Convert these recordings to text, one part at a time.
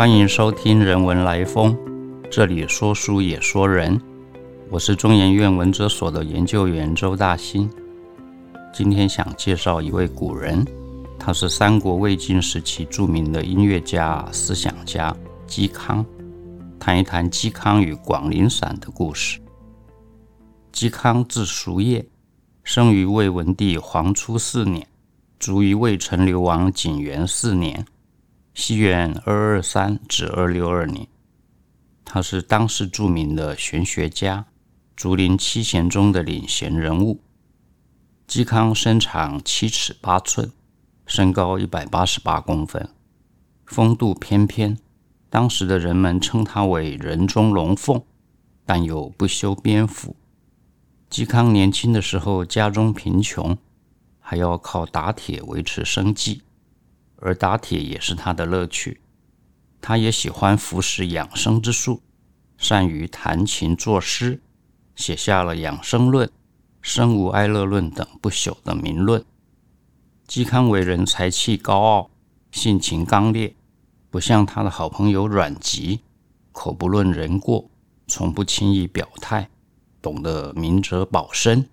欢迎收听《人文来风》，这里说书也说人。我是中研院文哲所的研究员周大新。今天想介绍一位古人，他是三国魏晋时期著名的音乐家、思想家嵇康。谈一谈嵇康与广陵散的故事。嵇康字叔夜，生于魏文帝黄初四年，卒于魏成流王景元四年。西元二二三至二六二年，他是当时著名的玄学家，竹林七贤中的领衔人物。嵇康身长七尺八寸，身高一百八十八公分，风度翩翩，当时的人们称他为人中龙凤，但又不修边幅。嵇康年轻的时候家中贫穷，还要靠打铁维持生计。而打铁也是他的乐趣，他也喜欢服食养生之术，善于弹琴作诗，写下了《养生论》《生无哀乐论》等不朽的名论。嵇康为人才气高傲，性情刚烈，不像他的好朋友阮籍，口不论人过，从不轻易表态，懂得明哲保身。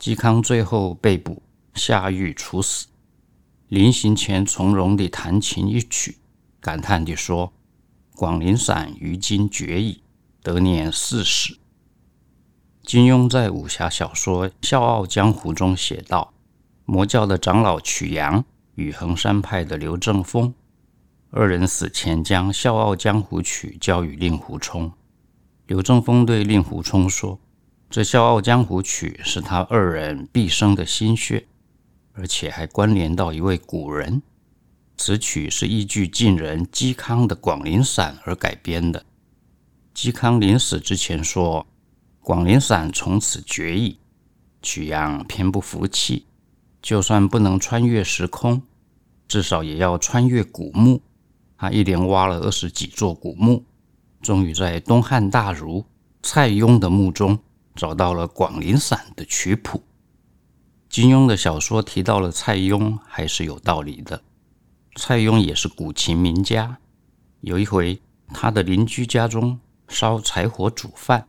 嵇康最后被捕，下狱处死。临行前，从容地弹琴一曲，感叹地说：“广陵散于今绝矣，得年四十。”金庸在武侠小说《笑傲江湖》中写道：“魔教的长老曲阳与衡山派的刘正风二人死前将《笑傲江湖》曲交与令狐冲。刘正风对令狐冲说：‘这《笑傲江湖》曲是他二人毕生的心血。’”而且还关联到一位古人，此曲是依据晋人嵇康的《广陵散》而改编的。嵇康临死之前说：“广陵散从此绝矣。”曲阳偏不服气，就算不能穿越时空，至少也要穿越古墓。他一连挖了二十几座古墓，终于在东汉大儒蔡邕的墓中找到了《广陵散》的曲谱。金庸的小说提到了蔡邕，还是有道理的。蔡邕也是古琴名家。有一回，他的邻居家中烧柴火煮饭，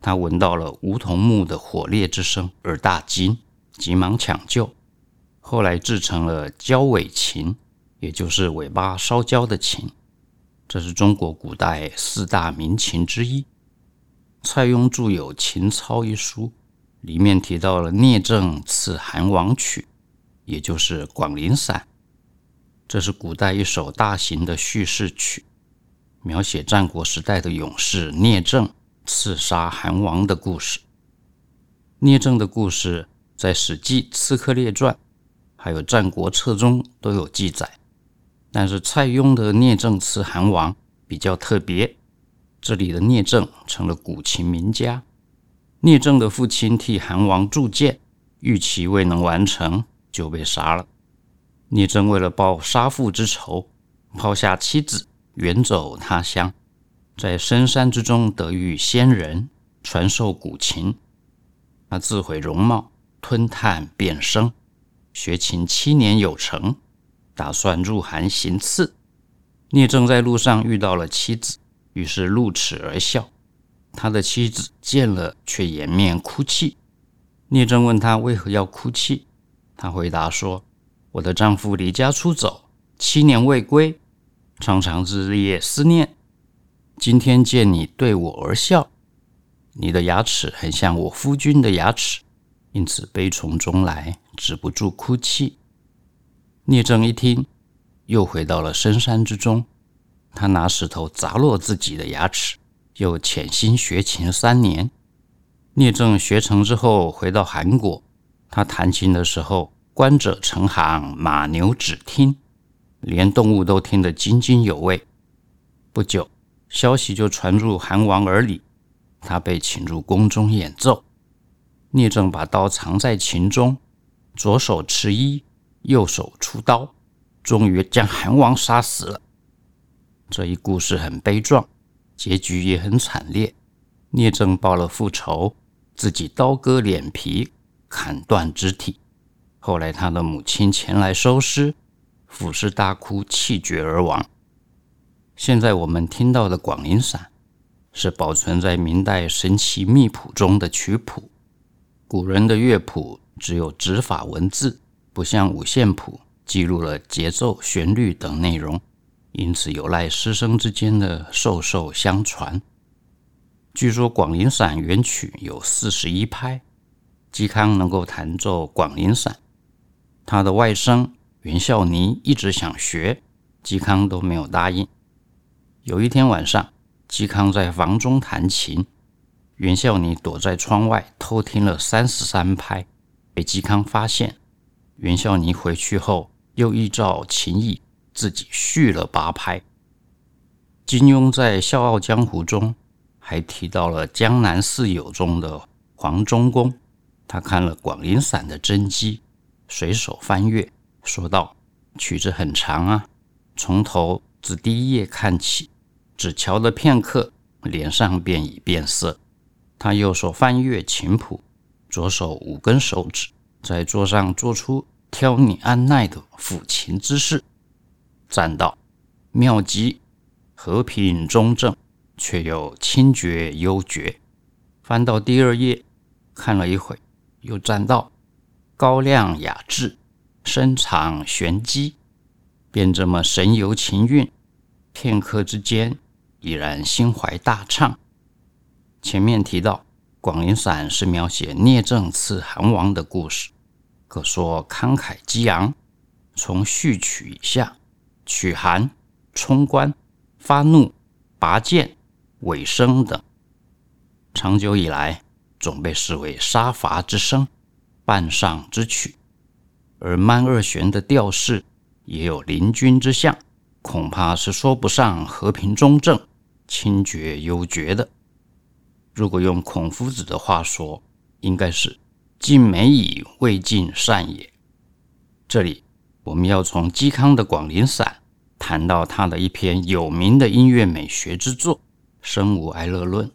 他闻到了梧桐木的火烈之声而大惊，急忙抢救，后来制成了焦尾琴，也就是尾巴烧焦的琴。这是中国古代四大名琴之一。蔡邕著有《琴操》一书。里面提到了聂政刺韩王曲，也就是《广陵散》，这是古代一首大型的叙事曲，描写战国时代的勇士聂政刺杀韩王的故事。聂政的故事在《史记·刺客列传》还有《战国策》中都有记载，但是蔡邕的聂政刺韩王比较特别，这里的聂政成了古琴名家。聂政的父亲替韩王铸剑，预期未能完成，就被杀了。聂政为了报杀父之仇，抛下妻子，远走他乡，在深山之中得遇仙人，传授古琴。他自毁容貌，吞炭变声，学琴七年有成，打算入韩行刺。聂政在路上遇到了妻子，于是露齿而笑。他的妻子见了，却掩面哭泣。聂政问他为何要哭泣，他回答说：“我的丈夫离家出走，七年未归，常常日夜思念。今天见你对我而笑，你的牙齿很像我夫君的牙齿，因此悲从中来，止不住哭泣。”聂政一听，又回到了深山之中，他拿石头砸落自己的牙齿。又潜心学琴三年，聂政学成之后回到韩国。他弹琴的时候，观者成行，马牛只听，连动物都听得津津有味。不久，消息就传入韩王耳里，他被请入宫中演奏。聂政把刀藏在琴中，左手持衣，右手出刀，终于将韩王杀死了。这一故事很悲壮。结局也很惨烈，聂政报了复仇，自己刀割脸皮，砍断肢体。后来他的母亲前来收尸，俯尸大哭，气绝而亡。现在我们听到的广陵散，是保存在明代神奇秘谱中的曲谱。古人的乐谱只有指法文字，不像五线谱记录了节奏、旋律等内容，因此有赖师生之间的授受相传。据说广陵散原曲有四十一拍，嵇康能够弹奏广陵散，他的外甥袁孝尼一直想学，嵇康都没有答应。有一天晚上，嵇康在房中弹琴，袁孝尼躲在窗外偷听了三十三拍，被嵇康发现。袁孝尼回去后，又依照琴意自己续了八拍。金庸在《笑傲江湖》中还提到了江南四友中的黄忠公，他看了广陵散的真迹，随手翻阅，说道：“曲子很长啊，从头自第一页看起。”只瞧了片刻，脸上便已变色。他右手翻阅琴谱，左手五根手指在桌上做出挑你按捺的抚琴姿势，赞道：“妙极，和平中正，却又清绝幽绝。”翻到第二页，看了一会，又赞道：“高亮雅致，深藏玄机。”便这么神游情韵，片刻之间。已然心怀大畅。前面提到《广陵散》是描写聂政刺韩王的故事，可说慷慨激昂。从序曲以下，取寒、冲冠、发怒、拔剑、尾声等，长久以来总被视为杀伐之声、半上之曲。而慢二弦的调式也有临军之象，恐怕是说不上和平中正。清绝幽绝的，如果用孔夫子的话说，应该是“尽美矣，未尽善也”。这里我们要从嵇康的《广陵散》谈到他的一篇有名的音乐美学之作《声无哀乐论》。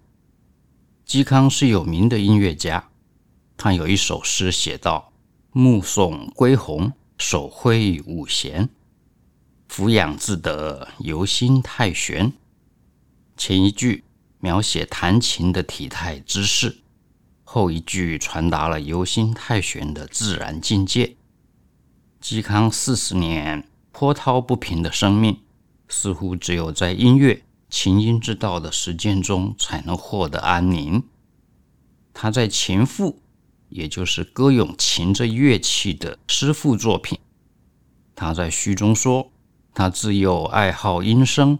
嵇康是有名的音乐家，他有一首诗写道：“目送归鸿，手挥五弦，俯仰自得，游心太玄。”前一句描写弹琴的体态姿势，后一句传达了游心太玄的自然境界。嵇康四十年波涛不平的生命，似乎只有在音乐琴音之道的实践中才能获得安宁。他在《琴赋》，也就是歌咏琴这乐器的诗赋作品，他在序中说：“他自幼爱好音声。”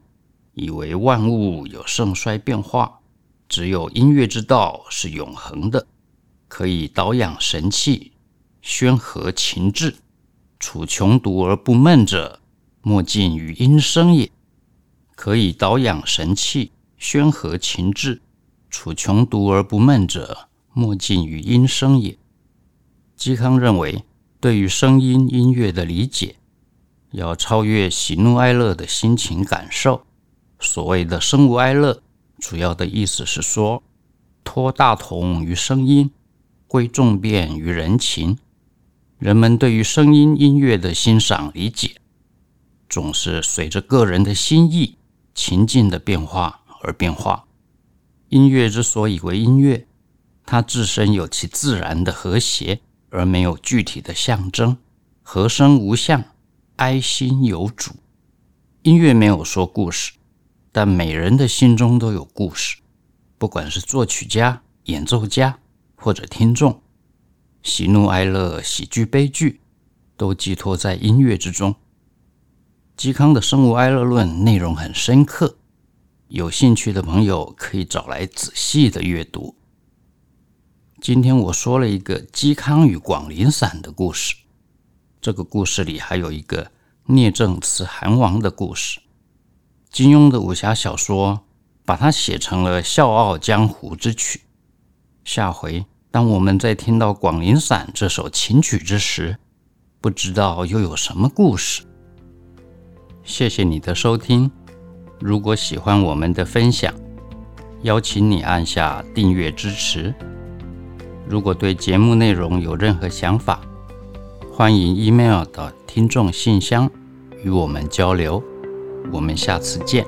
以为万物有盛衰变化，只有音乐之道是永恒的，可以导养神气，宣和情志。处穷独而不闷者，莫近于音声也。可以导养神气，宣和情志。处穷独而不闷者，莫近于音声也。嵇康认为，对于声音音乐的理解，要超越喜怒哀乐的心情感受。所谓的“声无哀乐”，主要的意思是说，托大同于声音，归众变于人情。人们对于声音音乐的欣赏理解，总是随着个人的心意、情境的变化而变化。音乐之所以为音乐，它自身有其自然的和谐，而没有具体的象征。和声无相，哀心有主。音乐没有说故事。但每人的心中都有故事，不管是作曲家、演奏家或者听众，喜怒哀乐、喜剧悲剧，都寄托在音乐之中。嵇康的《生无哀乐论》内容很深刻，有兴趣的朋友可以找来仔细的阅读。今天我说了一个嵇康与广陵散的故事，这个故事里还有一个聂政刺韩王的故事。金庸的武侠小说把它写成了《笑傲江湖》之曲。下回当我们在听到《广陵散》这首琴曲之时，不知道又有什么故事。谢谢你的收听。如果喜欢我们的分享，邀请你按下订阅支持。如果对节目内容有任何想法，欢迎 email 到听众信箱与我们交流。我们下次见。